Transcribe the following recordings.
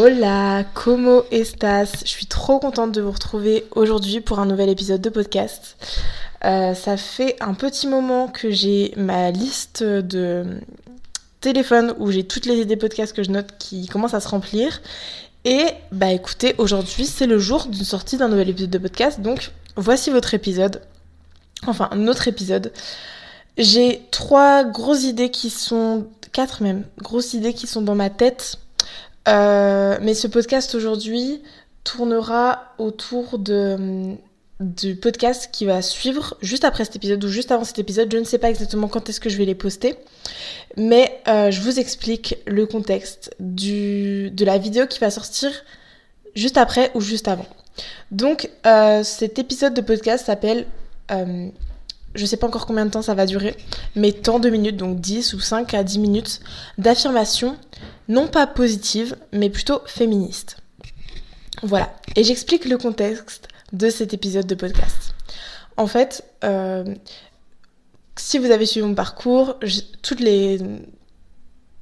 Hola, como estas Je suis trop contente de vous retrouver aujourd'hui pour un nouvel épisode de podcast. Euh, ça fait un petit moment que j'ai ma liste de téléphone où j'ai toutes les idées podcasts que je note qui commencent à se remplir. Et bah écoutez, aujourd'hui c'est le jour d'une sortie d'un nouvel épisode de podcast, donc voici votre épisode. Enfin, un autre épisode. J'ai trois grosses idées qui sont, quatre même, grosses idées qui sont dans ma tête mais ce podcast aujourd'hui tournera autour de, du podcast qui va suivre juste après cet épisode ou juste avant cet épisode. Je ne sais pas exactement quand est-ce que je vais les poster, mais euh, je vous explique le contexte du, de la vidéo qui va sortir juste après ou juste avant. Donc euh, cet épisode de podcast s'appelle je sais pas encore combien de temps ça va durer, mais tant de minutes, donc 10 ou 5 à 10 minutes d'affirmation, non pas positive, mais plutôt féministe. Voilà, et j'explique le contexte de cet épisode de podcast. En fait, euh, si vous avez suivi mon parcours, toutes les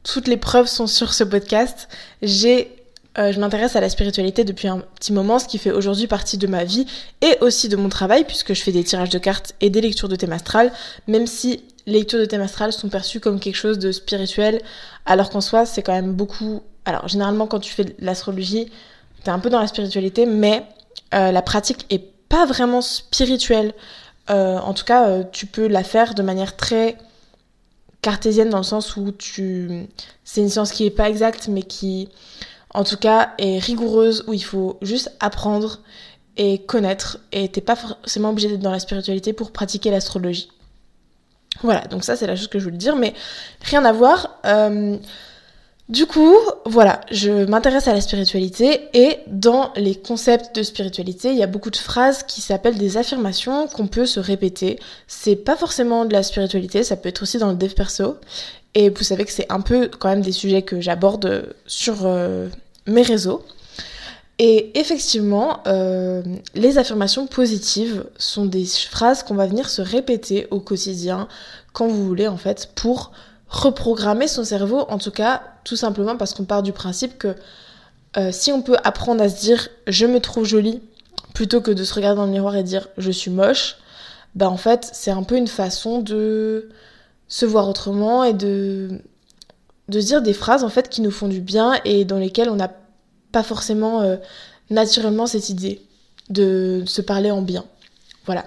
toutes les preuves sont sur ce podcast. J'ai euh, je m'intéresse à la spiritualité depuis un petit moment, ce qui fait aujourd'hui partie de ma vie et aussi de mon travail, puisque je fais des tirages de cartes et des lectures de thème astral, même si les lectures de thème astral sont perçues comme quelque chose de spirituel, alors qu'en soi, c'est quand même beaucoup. Alors, généralement, quand tu fais l'astrologie, t'es un peu dans la spiritualité, mais euh, la pratique est pas vraiment spirituelle. Euh, en tout cas, tu peux la faire de manière très cartésienne dans le sens où tu c'est une science qui est pas exacte mais qui en tout cas, est rigoureuse, où il faut juste apprendre et connaître, et t'es pas forcément obligé d'être dans la spiritualité pour pratiquer l'astrologie. Voilà, donc ça c'est la chose que je voulais dire, mais rien à voir. Euh, du coup, voilà, je m'intéresse à la spiritualité et dans les concepts de spiritualité, il y a beaucoup de phrases qui s'appellent des affirmations qu'on peut se répéter. C'est pas forcément de la spiritualité, ça peut être aussi dans le dev perso. Et vous savez que c'est un peu quand même des sujets que j'aborde sur euh, mes réseaux. Et effectivement, euh, les affirmations positives sont des phrases qu'on va venir se répéter au quotidien quand vous voulez en fait pour reprogrammer son cerveau, en tout cas tout simplement parce qu'on part du principe que euh, si on peut apprendre à se dire je me trouve jolie plutôt que de se regarder dans le miroir et dire je suis moche, bah en fait c'est un peu une façon de se voir autrement et de de dire des phrases en fait qui nous font du bien et dans lesquelles on n'a pas forcément euh, naturellement cette idée de se parler en bien. Voilà.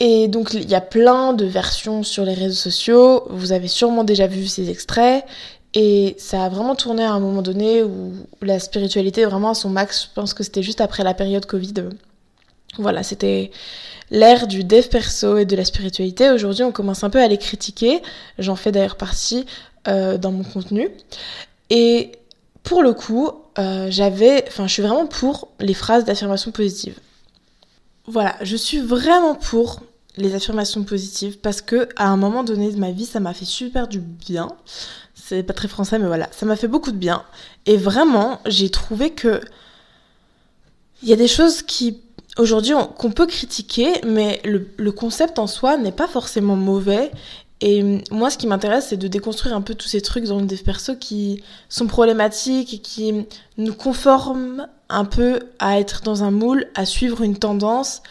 Et donc il y a plein de versions sur les réseaux sociaux, vous avez sûrement déjà vu ces extraits, et ça a vraiment tourné à un moment donné où la spiritualité est vraiment à son max, je pense que c'était juste après la période Covid. Voilà, c'était l'ère du dev perso et de la spiritualité. Aujourd'hui on commence un peu à les critiquer, j'en fais d'ailleurs partie euh, dans mon contenu. Et pour le coup, euh, j'avais, enfin, je suis vraiment pour les phrases d'affirmation positive. Voilà, je suis vraiment pour les affirmations positives parce que à un moment donné de ma vie, ça m'a fait super du bien. C'est pas très français, mais voilà, ça m'a fait beaucoup de bien. Et vraiment, j'ai trouvé que il y a des choses qui aujourd'hui qu'on peut critiquer, mais le, le concept en soi n'est pas forcément mauvais et hum, moi, ce qui m'intéresse, c'est de déconstruire un peu tous ces trucs dans des persos qui sont problématiques et qui nous conforment un peu à être dans un moule, à suivre une tendance,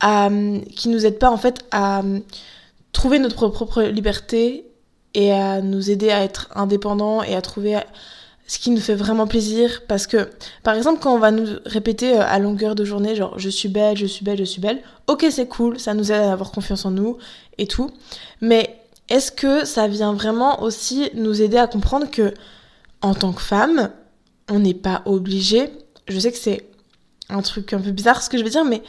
à, qui nous aident pas en fait à hum, trouver notre propre liberté et à nous aider à être indépendants et à trouver ce qui nous fait vraiment plaisir. Parce que par exemple quand on va nous répéter euh, à longueur de journée genre je suis belle, je suis belle, je suis belle, ok c'est cool, ça nous aide à avoir confiance en nous et tout, mais est-ce que ça vient vraiment aussi nous aider à comprendre que en tant que femme, on n'est pas obligé, je sais que c'est un truc un peu bizarre ce que je vais dire, mais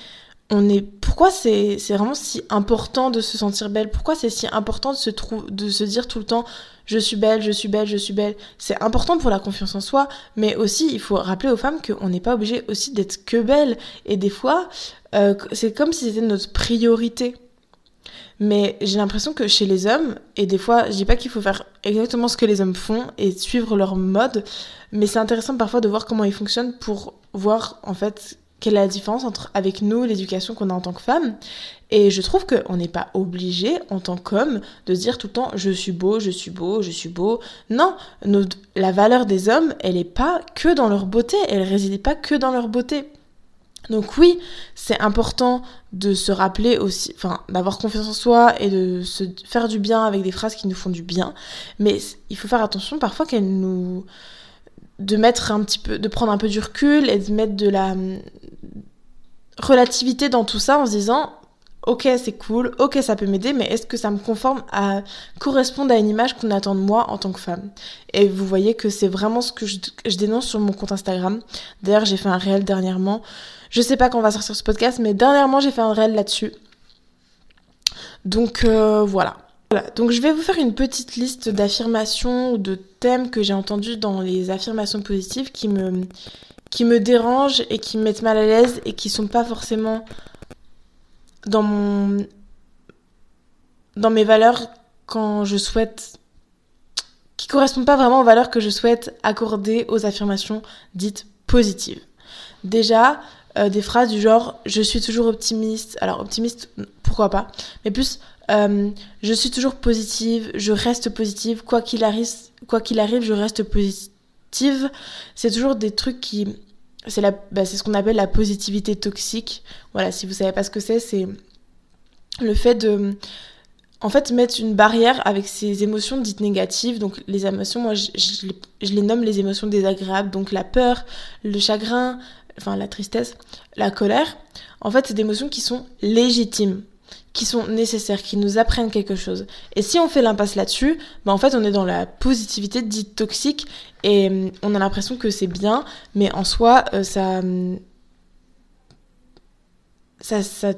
on est pourquoi c'est vraiment si important de se sentir belle? Pourquoi c'est si important de se de se dire tout le temps je suis belle je suis belle je suis belle? C'est important pour la confiance en soi mais aussi il faut rappeler aux femmes qu'on n'est pas obligé aussi d'être que belle et des fois euh, c'est comme si c'était notre priorité. Mais j'ai l'impression que chez les hommes, et des fois, je dis pas qu'il faut faire exactement ce que les hommes font et suivre leur mode, mais c'est intéressant parfois de voir comment ils fonctionnent pour voir en fait quelle est la différence entre avec nous, l'éducation qu'on a en tant que femme. Et je trouve qu'on n'est pas obligé, en tant qu'homme, de dire tout le temps je suis beau, je suis beau, je suis beau. Non, la valeur des hommes, elle n'est pas que dans leur beauté, elle réside pas que dans leur beauté. Donc oui, c'est important de se rappeler aussi, enfin, d'avoir confiance en soi et de se faire du bien avec des phrases qui nous font du bien. Mais il faut faire attention parfois qu'elles nous, de mettre un petit peu, de prendre un peu du recul et de mettre de la hum, relativité dans tout ça en se disant ok c'est cool, ok ça peut m'aider, mais est-ce que ça me conforme à correspondre à une image qu'on attend de moi en tant que femme? Et vous voyez que c'est vraiment ce que je, dénonce sur mon compte Instagram. D'ailleurs j'ai fait un réel dernièrement. Je sais pas quand on va sortir ce podcast, mais dernièrement j'ai fait un réel là-dessus. Donc euh, voilà. Voilà, donc je vais vous faire une petite liste d'affirmations ou de thèmes que j'ai entendus dans les affirmations positives qui me, qui me dérangent et qui me mettent mal à l'aise et qui sont pas forcément dans mon dans mes valeurs quand je souhaite qui correspondent pas vraiment aux valeurs que je souhaite accorder aux affirmations dites positives. Déjà, euh, des phrases du genre je suis toujours optimiste. Alors optimiste, pourquoi pas, mais plus euh, je suis toujours positive, je reste positive, quoi qu'il arrive, quoi qu'il arrive, je reste positive. C'est toujours des trucs qui c'est la bah, c'est ce qu'on appelle la positivité toxique. Voilà, si vous savez pas ce que c'est, c'est le fait de en fait mettre une barrière avec ces émotions dites négatives. Donc les émotions, moi je, je les nomme les émotions désagréables, donc la peur, le chagrin, enfin la tristesse, la colère. En fait, c'est des émotions qui sont légitimes qui sont nécessaires, qui nous apprennent quelque chose. Et si on fait l'impasse là-dessus, bah en fait on est dans la positivité dite toxique et hum, on a l'impression que c'est bien, mais en soi euh, hum, ça, ça,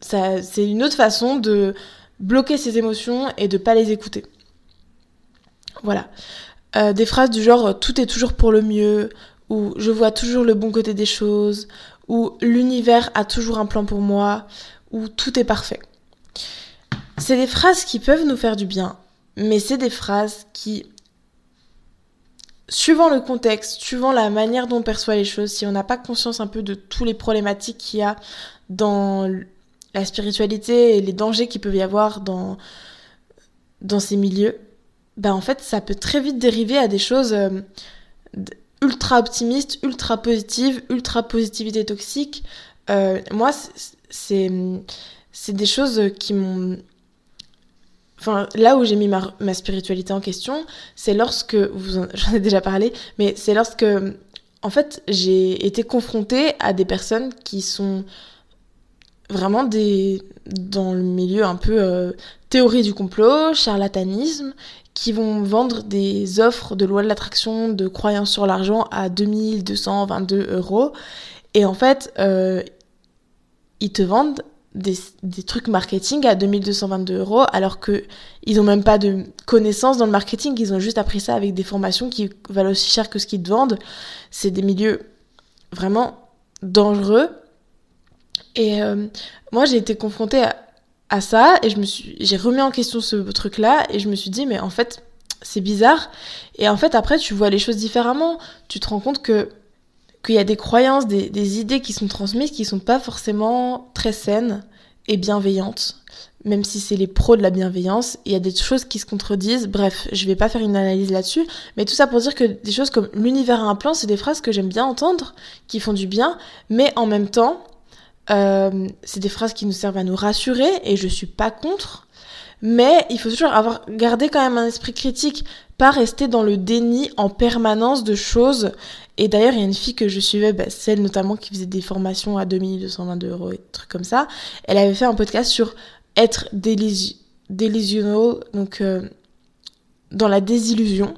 ça, c'est une autre façon de bloquer ses émotions et de pas les écouter. Voilà. Euh, des phrases du genre tout est toujours pour le mieux, ou je vois toujours le bon côté des choses, ou l'univers a toujours un plan pour moi, ou tout est parfait. C'est des phrases qui peuvent nous faire du bien, mais c'est des phrases qui, suivant le contexte, suivant la manière dont on perçoit les choses, si on n'a pas conscience un peu de tous les problématiques qu'il y a dans la spiritualité et les dangers qu'il peut y avoir dans, dans ces milieux, ben en fait, ça peut très vite dériver à des choses euh, ultra optimistes, ultra positives, ultra positivité toxique. Euh, moi, c'est c'est des choses qui m'ont Enfin, là où j'ai mis ma, spiritualité en question, c'est lorsque, j'en ai déjà parlé, mais c'est lorsque, en fait, j'ai été confrontée à des personnes qui sont vraiment des, dans le milieu un peu euh, théorie du complot, charlatanisme, qui vont vendre des offres de loi de l'attraction, de croyances sur l'argent à 2222 euros. Et en fait, euh, ils te vendent des, des, trucs marketing à 2222 euros alors que ils ont même pas de connaissances dans le marketing, ils ont juste appris ça avec des formations qui valent aussi cher que ce qu'ils te vendent. C'est des milieux vraiment dangereux. Et euh, moi j'ai été confrontée à, à, ça et j'ai remis en question ce truc là et je me suis dit mais en fait c'est bizarre et en fait après tu vois les choses différemment, tu te rends compte que qu'il y a des croyances, des, idées qui sont transmises qui sont pas forcément très saines et bienveillantes. Même si c'est les pros de la bienveillance, il y a des choses qui se contredisent. Bref, je vais pas faire une analyse là-dessus, mais tout ça pour dire que des choses comme l'univers a un plan, c'est des phrases que j'aime bien entendre, qui font du bien, mais en même temps, euh, c'est des phrases qui nous servent à nous rassurer et je suis pas contre. Mais il faut toujours avoir gardé quand même un esprit critique, pas rester dans le déni en permanence de choses et d'ailleurs, il y a une fille que je suivais, bah, celle notamment qui faisait des formations à 2222 euros et trucs comme ça. Elle avait fait un podcast sur être delusional, donc euh, dans la désillusion.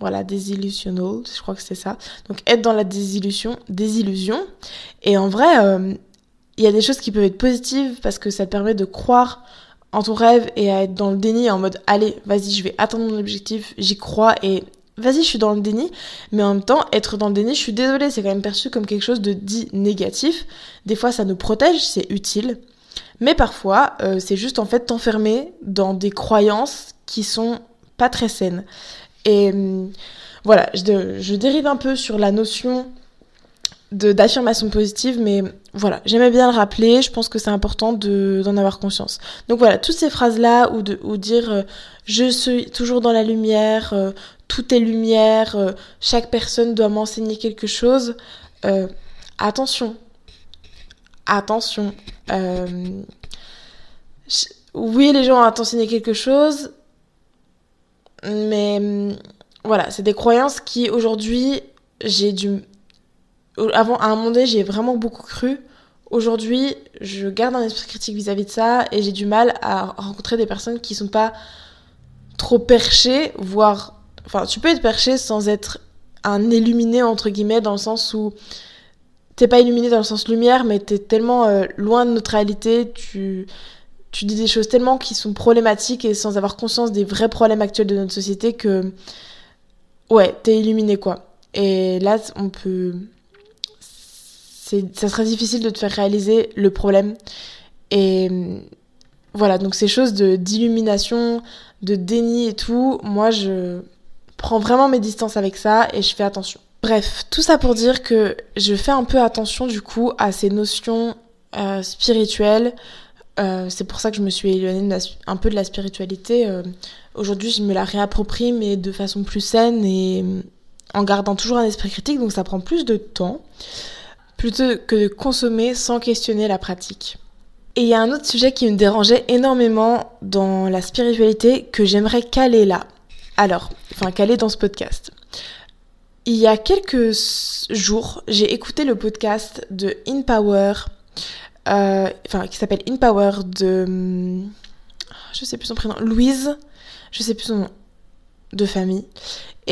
Voilà, désillusional, je crois que c'est ça. Donc être dans la désillusion, désillusion. Et en vrai, euh, il y a des choses qui peuvent être positives parce que ça te permet de croire en ton rêve et à être dans le déni en mode allez, vas-y, je vais atteindre mon objectif, j'y crois et vas-y, je suis dans le déni, mais en même temps, être dans le déni, je suis désolée, c'est quand même perçu comme quelque chose de dit négatif. Des fois, ça nous protège, c'est utile, mais parfois, euh, c'est juste en fait t'enfermer dans des croyances qui sont pas très saines. Et hum, voilà, je, je, dérive un peu sur la notion d'affirmation positive, mais voilà, j'aimais bien le rappeler, je pense que c'est important d'en avoir conscience. Donc voilà, toutes ces phrases-là, ou, de, ou dire euh, je suis toujours dans la lumière, euh, tout est lumière, euh, chaque personne doit m'enseigner quelque chose, attention, attention. oui, les gens ont enseigné quelque chose, mais hum, voilà, c'est des croyances qui aujourd'hui, j'ai dû avant, à un moment donné, j'ai vraiment beaucoup cru. Aujourd'hui, je garde un esprit critique vis-à-vis de ça et j'ai du mal à rencontrer des personnes qui sont pas trop perchées, voire. Enfin, tu peux être perché sans être un illuminé, entre guillemets, dans le sens où t'es pas illuminé dans le sens lumière, mais t'es tellement euh, loin de notre réalité, tu, tu dis des choses tellement qui sont problématiques et sans avoir conscience des vrais problèmes actuels de notre société que. Ouais, t'es illuminé quoi. Et là, on peut ça serait difficile de te faire réaliser le problème. Et voilà, donc ces choses d'illumination, de déni et tout, moi je prends vraiment mes distances avec ça et je fais attention. Bref, tout ça pour dire que je fais un peu attention du coup à ces notions euh, spirituelles. Euh, c'est pour ça que je me suis éloignée un peu de la spiritualité. Euh, aujourd'hui, je me la réapproprie, mais de façon plus saine et en gardant toujours un esprit critique, donc ça prend plus de temps plutôt que de consommer sans questionner la pratique. Et il y a un autre sujet qui me dérangeait énormément dans la spiritualité que j'aimerais caler là. Alors, enfin caler dans ce podcast. Il y a quelques jours, j'ai écouté le podcast de In Power, euh, enfin qui s'appelle In Power de, je sais plus son prénom, Louise, je sais plus son nom de famille.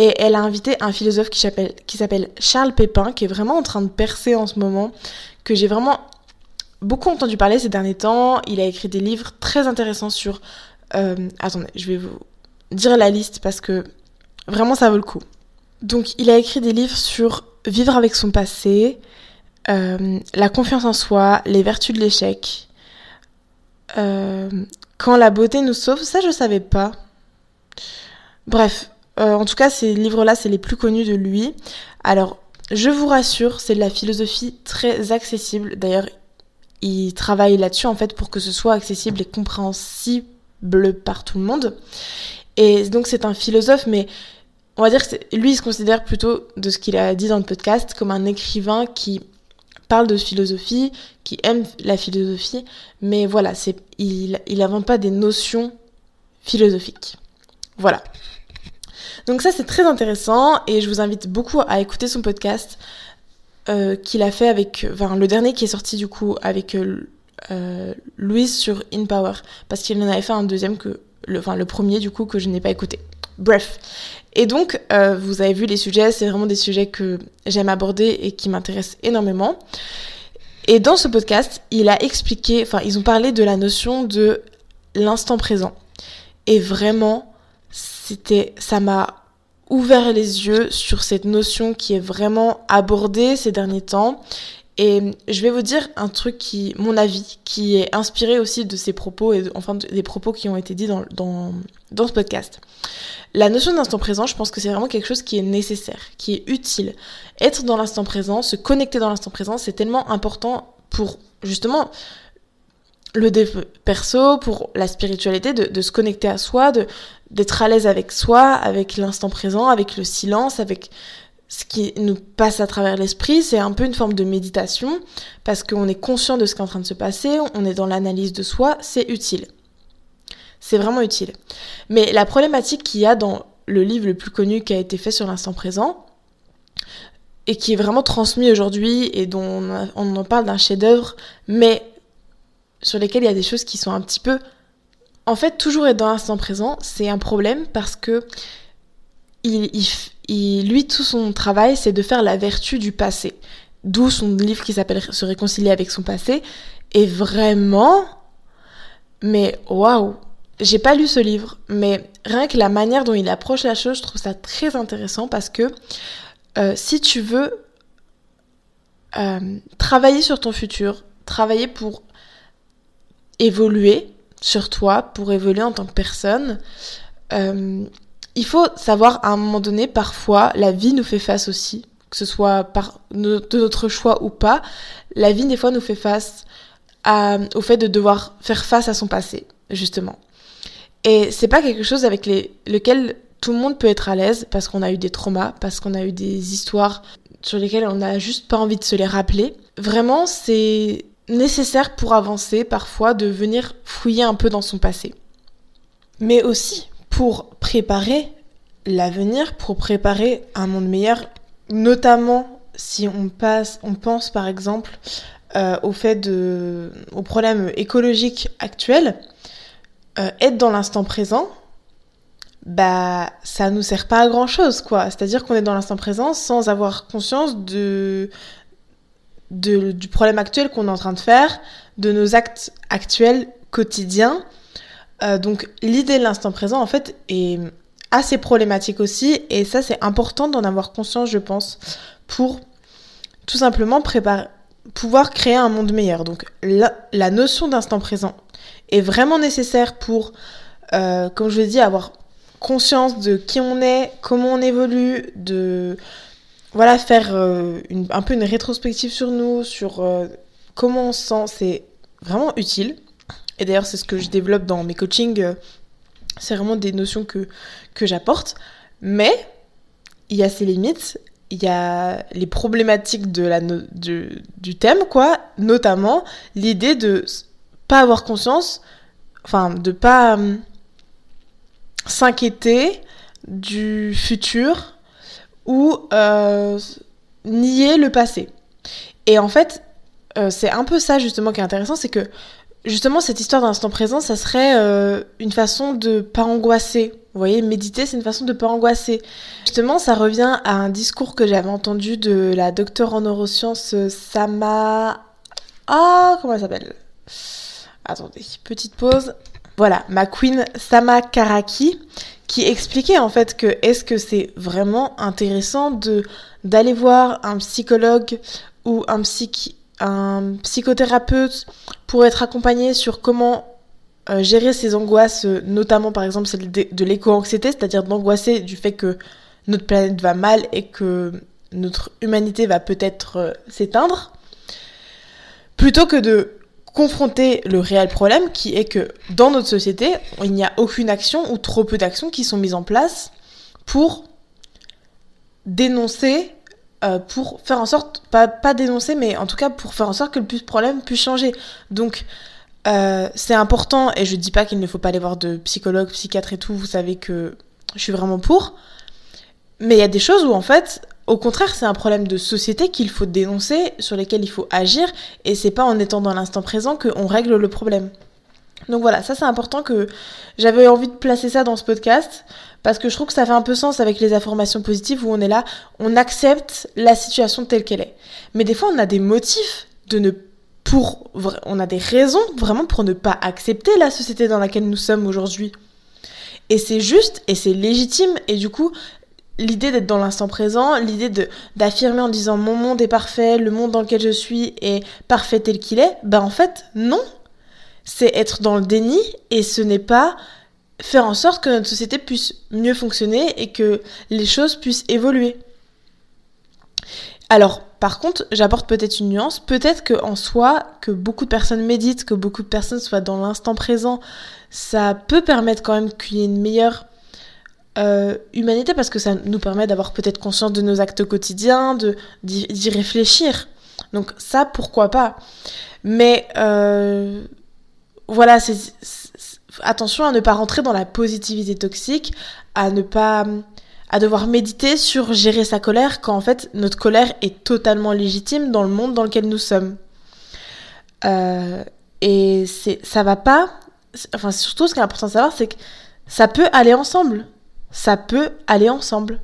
Et elle a invité un philosophe qui s'appelle, Charles Pépin, qui est vraiment en train de percer en ce moment, que j'ai vraiment beaucoup entendu parler ces derniers temps. Il a écrit des livres très intéressants sur... Euh, attendez, je vais vous dire la liste parce que vraiment ça vaut le coup. Donc il a écrit des livres sur vivre avec son passé, euh, la confiance en soi, les vertus de l'échec, euh, quand la beauté nous sauve, ça je savais pas. Bref, euh, en tout cas, ces livres-là, c'est les plus connus de lui. Alors, je vous rassure, c'est de la philosophie très accessible. D'ailleurs, il travaille là-dessus, en fait, pour que ce soit accessible et compréhensible par tout le monde. Et donc, c'est un philosophe, mais on va dire que lui, il se considère plutôt, de ce qu'il a dit dans le podcast, comme un écrivain qui parle de philosophie, qui aime la philosophie, mais voilà, il, il pas des notions philosophiques. Voilà. Donc ça c'est très intéressant et je vous invite beaucoup à écouter son podcast euh, qu'il a fait avec, enfin le dernier qui est sorti du coup avec euh, euh, Louise sur In Power parce qu'il en avait fait un deuxième que, le, enfin le premier du coup que je n'ai pas écouté. Bref. Et donc vous avez vu les sujets, c'est vraiment des sujets que j'aime aborder et qui m'intéressent énormément. Et dans ce podcast, il a expliqué, enfin ils ont parlé de la notion de l'instant présent. Et vraiment, c'était, ça m'a ouvert les yeux sur cette notion qui est vraiment abordée ces derniers temps. Et je vais vous dire un truc qui, mon avis, qui est inspiré aussi de ces propos et enfin des propos qui ont été dits dans, dans, dans ce podcast. La notion d'instant présent, je pense que c'est vraiment quelque chose qui est nécessaire, qui est utile. Être dans l'instant présent, se connecter dans l'instant présent, c'est tellement important pour justement le dev perso, pour la spiritualité, de, se connecter à soi, de d'être à l'aise avec soi, avec l'instant présent, avec le silence, avec ce qui nous passe à travers l'esprit. C'est un peu une forme de méditation parce qu'on est conscient de ce qui est en train de se passer, on est dans l'analyse de soi, c'est utile. C'est vraiment utile. Mais la problématique qu'il y a dans le livre le plus connu qui a été fait sur l'instant présent, et qui est vraiment transmis aujourd'hui et dont on, on en parle d'un chef-d'œuvre, mais sur lesquels il y a des choses qui sont un petit peu... En fait, toujours être dans l'instant présent, c'est un problème parce que il, il, lui, tout son travail, c'est de faire la vertu du passé. D'où son livre qui s'appelle Se réconcilier avec son passé. Et vraiment, mais waouh, j'ai pas lu ce livre, mais rien que la manière dont il approche la chose, je trouve ça très intéressant parce que euh, si tu veux euh, travailler sur ton futur, travailler pour évoluer sur toi, pour évoluer en tant que personne, euh, il faut savoir à un moment donné, parfois, la vie nous fait face aussi, que ce soit par de notre choix ou pas, la vie des fois nous fait face au fait de devoir faire face à son passé, justement. Et c'est pas quelque chose avec lequel tout le monde peut être à l'aise parce qu'on a eu des traumas, parce qu'on a eu des histoires sur lesquelles on n'a juste pas envie de se les rappeler. Vraiment, c'est nécessaire pour avancer parfois de venir fouiller un peu dans son passé. Mais aussi pour préparer l'avenir, pour préparer un monde meilleur, notamment si on passe, on pense par exemple euh, au fait de, aux problèmes écologiques actuels, euh, être dans l'instant présent, bah ça nous sert pas à grand chose quoi. C'est-à-dire qu'on est dans l'instant présent sans avoir conscience de, du problème actuel qu'on est en train de faire, de nos actes actuels quotidiens. Euh, donc l'idée de l'instant présent en fait est assez problématique aussi et ça c'est important d'en avoir conscience je pense pour tout simplement préparer pouvoir créer un monde meilleur. Donc la, la notion d'instant présent est vraiment nécessaire pour, euh, comme je l'ai dit, avoir conscience de qui on est, comment on évolue, de voilà faire euh, un peu une rétrospective sur nous, sur euh, comment on se sent, c'est vraiment utile. Et d'ailleurs, c'est ce que je développe dans mes coachings. euh, c'est vraiment des notions que, que j'apporte. Mais il y a ses limites, il y a les problématiques de la du, thème, quoi. Notamment l'idée de pas avoir conscience, enfin, de pas hum, s'inquiéter du futur ou euh, nier le passé. Et en fait, euh, c'est un peu ça justement qui est intéressant, c'est que justement cette histoire d'instant présent, ça serait euh, une façon de pas angoisser. Vous voyez, méditer, c'est une façon de pas angoisser. Justement, ça revient à un discours que j'avais entendu de la docteure en neurosciences Sama... Ah, comment elle s'appelle? Attendez, petite pause. Voilà, ma queen Sama Karaki, qui expliquait en fait que est-ce que c'est vraiment intéressant de d'aller voir un psychologue ou un, un psychothérapeute pour être accompagné sur comment euh, gérer ses angoisses, euh, notamment par exemple celle de, de l'éco-anxiété, c'est-à-dire d'angoisser du fait que notre planète va mal et que notre humanité va peut-être euh, s'éteindre, plutôt que de confronter le réel problème qui est que dans notre société, il n'y a aucune action ou trop peu d'actions qui sont mises en place pour dénoncer, euh, pour faire en sorte, pas, dénoncer, mais en tout cas pour faire en sorte que le plus problème puisse changer. Donc euh, c'est important, et je dis pas qu'il ne faut pas aller voir de psychologue, psychiatre et tout, vous savez que je suis vraiment pour. Mais il y a des choses où en fait, au contraire, c'est un problème de société qu'il faut dénoncer, sur lesquels il faut agir, et c'est pas en étant dans l'instant présent qu'on règle le problème. Donc voilà, ça c'est important que j'avais envie de placer ça dans ce podcast parce que je trouve que ça fait un peu sens avec les informations positives où on est là, on accepte la situation telle qu'elle est. Mais des fois on a des motifs de ne pour on a des raisons vraiment pour ne pas accepter la société dans laquelle nous sommes aujourd'hui. Et c'est juste et c'est légitime et du coup l'idée d'être dans l'instant présent, l'idée d'affirmer en disant mon monde est parfait, le monde dans lequel je suis est parfait tel qu'il est, ben en fait non, c'est être dans le déni et ce n'est pas faire en sorte que notre société puisse mieux fonctionner et que les choses puissent évoluer. Alors, par contre, j'apporte peut-être une nuance, peut-être que en soi, que beaucoup de personnes méditent, que beaucoup de personnes soient dans l'instant présent, ça peut permettre quand même qu'il y ait une meilleure euh, humanité parce que ça nous permet d'avoir peut-être conscience de nos actes quotidiens, d'y réfléchir. Donc ça, pourquoi pas? Mais euh, voilà, c'est attention à ne pas rentrer dans la positivité toxique, à ne pas à devoir méditer sur gérer sa colère quand en fait notre colère est totalement légitime dans le monde dans lequel nous sommes. Euh, et c'est ça va pas. Enfin surtout ce qui est important de savoir c'est que ça peut aller ensemble. Ça peut aller ensemble.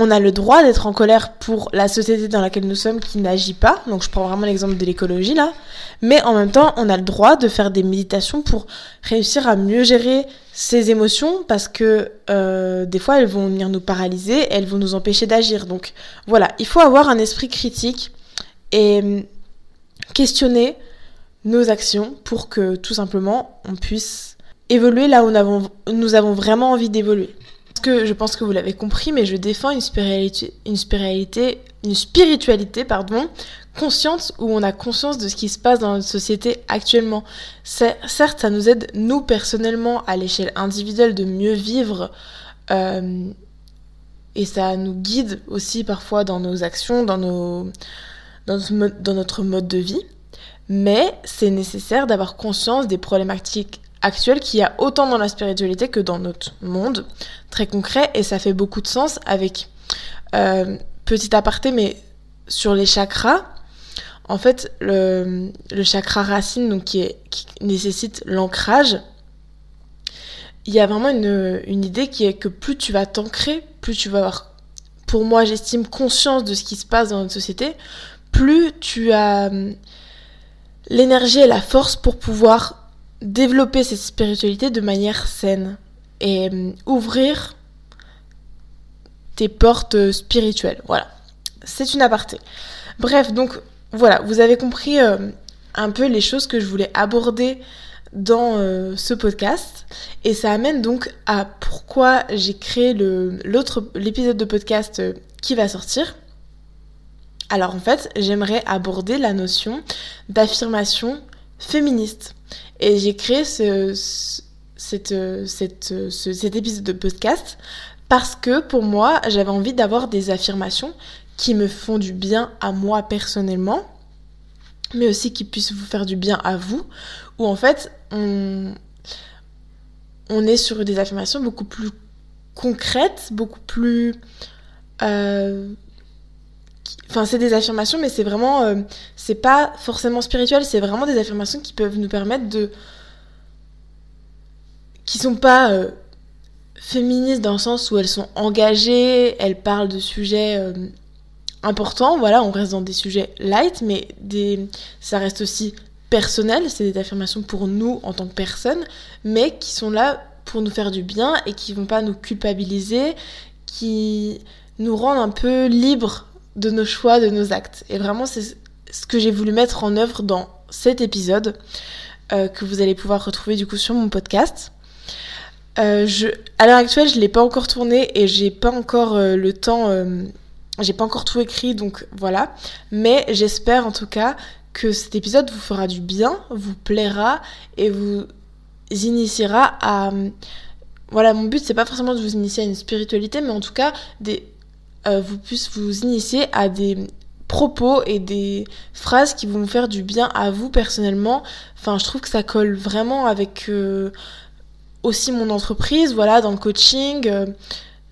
On a le droit d'être en colère pour la société dans laquelle nous sommes qui n'agit pas. Donc je prends vraiment l'exemple de l'écologie là. Mais en même temps, on a le droit de faire des méditations pour réussir à mieux gérer ses émotions parce que euh, des fois elles vont venir nous paralyser, elles vont nous empêcher d'agir. Donc voilà, il faut avoir un esprit critique et questionner nos actions pour que tout simplement on puisse évoluer là où nous avons vraiment envie d'évoluer. Que je pense que vous l'avez compris, mais je défends une spiritualité, une spiritualité, une spiritualité, pardon, consciente où on a conscience de ce qui se passe dans notre société actuellement. Certes, ça nous aide nous personnellement à l'échelle individuelle de mieux vivre. Euh, et ça nous guide aussi parfois dans nos actions, dans, nos, dans, notre mode de vie. Mais c'est nécessaire d'avoir conscience des problématiques actuelles qu'il y a autant dans la spiritualité que dans notre monde, très concret, et ça fait beaucoup de sens avec, euh, petit aparté, mais sur les chakras, en fait, le, chakra racine, donc qui, est, qui nécessite l'ancrage, il y a vraiment une, une, idée qui est que plus tu vas t'ancrer, plus tu vas avoir, pour moi j'estime, conscience de ce qui se passe dans notre société, plus tu as hum, l'énergie et la force pour pouvoir développer cette spiritualité de manière saine et hum, ouvrir tes portes spirituelles. Voilà. C'est une aparté. Bref, donc voilà, vous avez compris euh, un peu les choses que je voulais aborder dans euh, ce podcast et ça amène donc à pourquoi j'ai créé l'épisode de podcast euh, qui va sortir. Alors en fait, j'aimerais aborder la notion d'affirmation féministe. Et j'ai créé ce, cette, cette, cet épisode de podcast parce que pour moi, j'avais envie d'avoir des affirmations qui me font du bien à moi personnellement, mais aussi qui puissent vous faire du bien à vous, où en fait on, on est sur des affirmations beaucoup plus concrètes, beaucoup plus... Euh, enfin, c'est des affirmations, mais c'est vraiment... Euh, c'est pas forcément spirituel, c'est vraiment des affirmations qui peuvent nous permettre de... qui sont pas... Euh, féministes dans le sens où elles sont engagées, elles parlent de sujets important, voilà, on reste dans des sujets light, mais des... ça reste aussi personnel, c'est des affirmations pour nous en tant que personne, mais qui sont là pour nous faire du bien et qui vont pas nous culpabiliser, qui nous rendent un peu libres de nos choix, de nos actes. Et vraiment, c'est ce que j'ai voulu mettre en œuvre dans cet épisode euh, que vous allez pouvoir retrouver du coup sur mon podcast. Euh, à l'heure actuelle, je l'ai pas encore tourné et j'ai pas encore euh, le temps j'ai pas encore tout écrit, donc voilà. Mais j'espère en tout cas que cet épisode vous fera du bien, vous plaira et vous initiera à. Voilà, mon but c'est pas forcément de vous initier à une spiritualité, mais en tout cas, des, euh, vous puissiez vous initier à des propos et des phrases qui vont vous faire du bien à vous personnellement. Enfin, je trouve que ça colle vraiment avec euh, aussi mon entreprise, voilà, dans le coaching. Euh,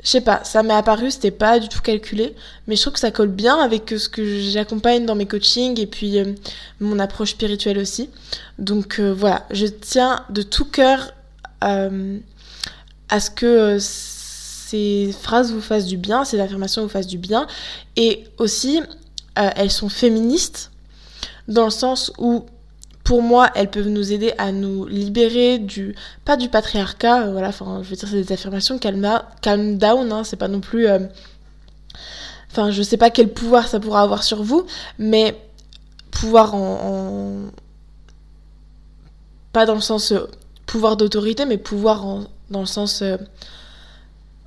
je sais pas, ça m'est apparu, c'était pas du tout calculé, mais je trouve que ça colle bien avec ce que j'accompagne dans mes coachings et puis euh, mon approche spirituelle aussi. Donc euh, voilà, je tiens de tout cœur euh, à ce que ces phrases vous fassent du bien, ces affirmations vous fassent du bien, et aussi elles sont féministes dans le sens où pour moi, elles peuvent nous aider à nous libérer du, pas du patriarcat, euh, voilà, enfin, je veux dire, c'est des affirmations calm, calm down, hein, c'est pas non plus, euh, enfin, je sais pas quel pouvoir ça pourra avoir sur vous, mais pouvoir en, pas dans le sens euh, pouvoir d'autorité, mais pouvoir dans le sens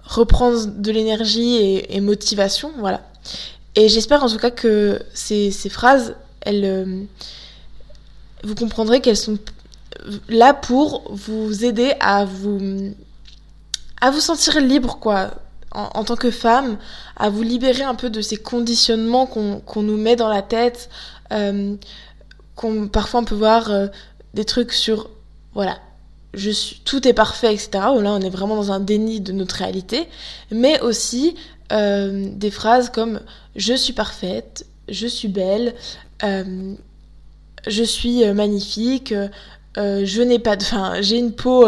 reprendre de l'énergie et, motivation, voilà. Et j'espère en tout cas que ces, phrases, elles vous comprendrez qu'elles sont là pour vous aider à vous à vous sentir libre quoi en, tant que femme à vous libérer un peu de ces conditionnements qu'on nous met dans la tête euh, qu'on parfois on peut voir euh, des trucs sur voilà tout est parfait etc là on est vraiment dans un déni de notre réalité. Mais aussi euh, des phrases comme je suis parfaite je suis belle je suis euh, magnifique, euh, euh, je n'ai pas de... Enfin, j'ai une peau...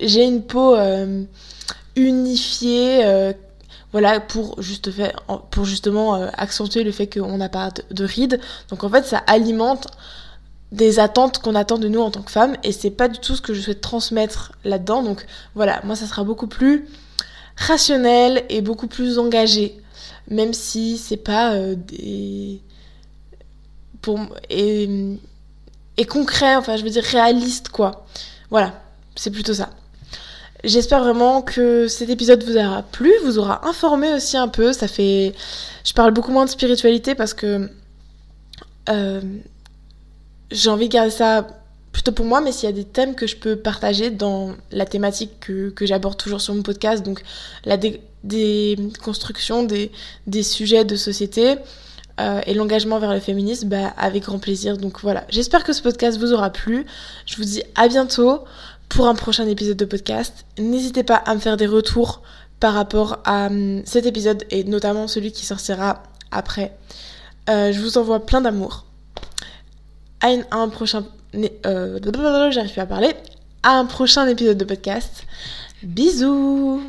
j'ai une peau unifiée voilà pour justement accentuer le fait qu'on n'a pas de, rides. Donc en fait ça alimente des attentes qu'on attend de nous en tant que femme et c'est pas du tout ce que je souhaite transmettre là-dedans donc voilà moi ça sera beaucoup plus rationnel et beaucoup plus engagé même si c'est pas des pour et, et concret, enfin je veux dire réaliste quoi. Voilà, c'est plutôt ça. J'espère vraiment que cet épisode vous aura plu, vous aura informé aussi un peu. Ça fait. Je parle beaucoup moins de spiritualité parce que. Euh, j'ai envie de garder ça plutôt pour moi, mais s'il y a des thèmes que je peux partager dans la thématique que, j'aborde toujours sur mon podcast, donc la des constructions, des, des sujets de société, euh, et l'engagement vers le féminisme, bah, avec grand plaisir. Donc voilà, j'espère que ce podcast vous aura plu. Je vous dis à bientôt pour un prochain épisode de podcast. N'hésitez pas à me faire des retours par rapport à hum, cet épisode et notamment celui qui sortira après. Euh, je vous envoie plein d'amour. À, un prochain... Euh, j'arrive plus à parler. À un prochain épisode de podcast. Bisous